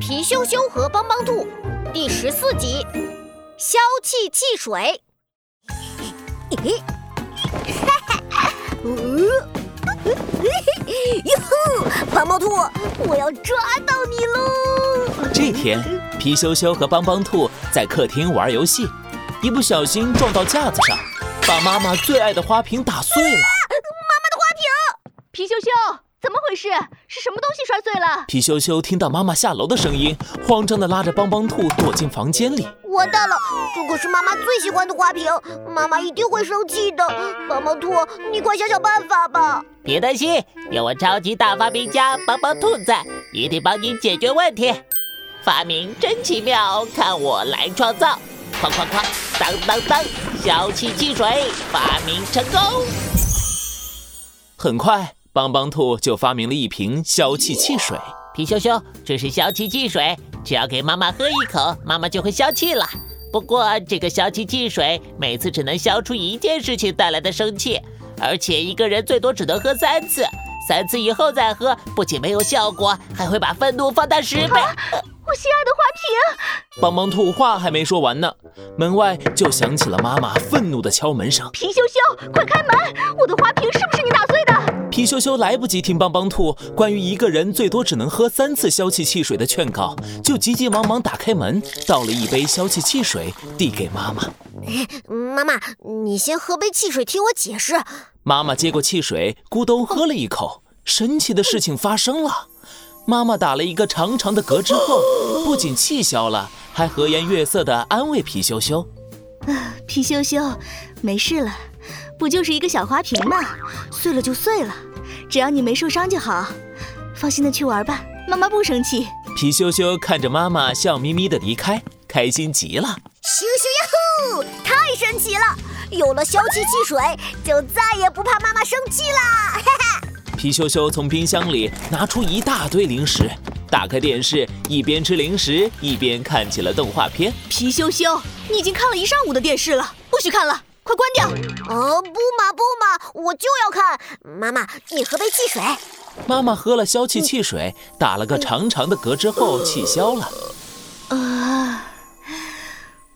皮羞羞和帮帮兔第十四集：消气汽水。嘿，哈哈，哟吼！帮帮兔，我要抓到你喽！这天，皮羞羞和帮帮兔在客厅玩游戏，一不小心撞到架子上，把妈妈最爱的花瓶打碎了。妈妈的花瓶！皮羞羞。怎么回事？是什么东西摔碎了？皮羞羞听到妈妈下楼的声音，慌张的拉着帮帮兔躲进房间里。完蛋了，这可是妈妈最喜欢的花瓶，妈妈一定会生气的。帮帮兔，你快想想办法吧！别担心，有我超级大发明家帮帮兔在，一定帮你解决问题。发明真奇妙，看我来创造！哐哐哐，当当当，消气汽水发明成功。很快。帮帮兔就发明了一瓶消气汽水。皮羞羞，这是消气汽水，只要给妈妈喝一口，妈妈就会消气了。不过这个消气汽水每次只能消除一件事情带来的生气，而且一个人最多只能喝三次，三次以后再喝，不仅没有效果，还会把愤怒放大十倍。我心爱的花瓶。帮帮兔话还没说完呢，门外就响起了妈妈愤怒的敲门声。皮羞羞，快开门！我的花瓶是不是你打碎的？皮羞羞来不及听帮帮兔关于一个人最多只能喝三次消气汽水的劝告，就急急忙忙打开门，倒了一杯消气汽水递给妈妈。妈妈，你先喝杯汽水，听我解释。妈妈接过汽水，咕咚喝了一口。神奇的事情发生了，妈妈打了一个长长的嗝之后，不仅气消了，还和颜悦色地安慰皮羞羞。啊，皮羞羞，没事了，不就是一个小花瓶吗？碎了就碎了。只要你没受伤就好，放心的去玩吧，妈妈不生气。皮羞羞看着妈妈笑眯眯的离开，开心极了。羞羞呀呼，太神奇了！有了消气汽水，就再也不怕妈妈生气啦！哈哈。皮羞羞从冰箱里拿出一大堆零食，打开电视，一边吃零食一边看起了动画片。皮羞羞，你已经看了一上午的电视了，不许看了。快关掉！哦，不嘛不嘛，我就要看。妈妈，你喝杯汽水。妈妈喝了消气汽水，打了个长长的嗝之后，气消了。啊，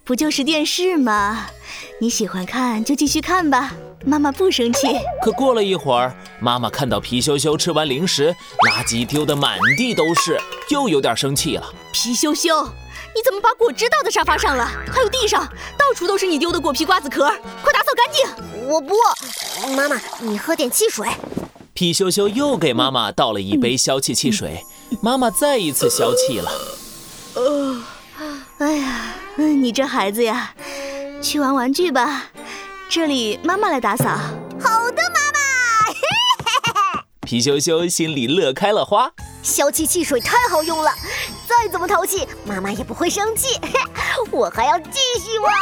不就是电视吗？你喜欢看就继续看吧，妈妈不生气。可过了一会儿，妈妈看到皮羞羞吃完零食，垃圾丢得满地都是，又有点生气了。皮羞羞。你怎么把果汁倒在沙发上了？还有地上，到处都是你丢的果皮、瓜子壳，快打扫干净！我不，妈妈，你喝点汽水。皮羞羞又给妈妈倒了一杯消气汽水，妈妈再一次消气了。呃，哎呀，你这孩子呀，去玩玩具吧，这里妈妈来打扫。好的，妈妈。皮羞羞心里乐开了花，消气汽水太好用了。再怎么淘气，妈妈也不会生气。我还要继续玩。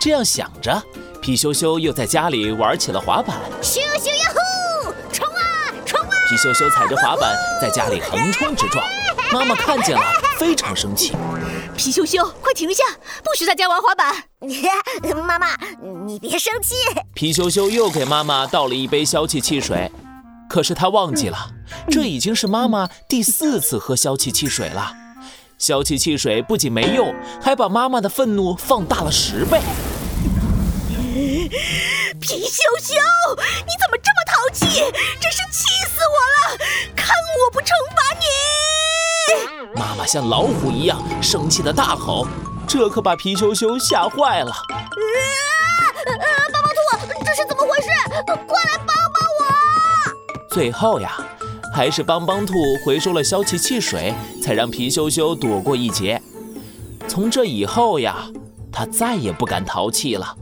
这样想着，皮羞羞又在家里玩起了滑板。咻咻呀呼，冲啊冲啊！皮羞羞踩着滑板在家里横冲直撞，妈妈看见了非常生气。皮羞羞，快停下，不许在家玩滑板。妈妈，你别生气。皮羞羞又给妈妈倒了一杯消气汽水，可是他忘记了，这已经是妈妈第四次喝消气汽水了。消气汽水不仅没用，还把妈妈的愤怒放大了十倍。皮羞羞，你怎么这么淘气？真是气死我了！看我不惩罚你！妈妈像老虎一样生气的大吼，这可把皮羞羞吓坏了。啊！帮帮兔，这是怎么回事？快来帮帮我！最后呀。还是帮帮兔回收了消气汽水，才让皮羞羞躲过一劫。从这以后呀，他再也不敢淘气了。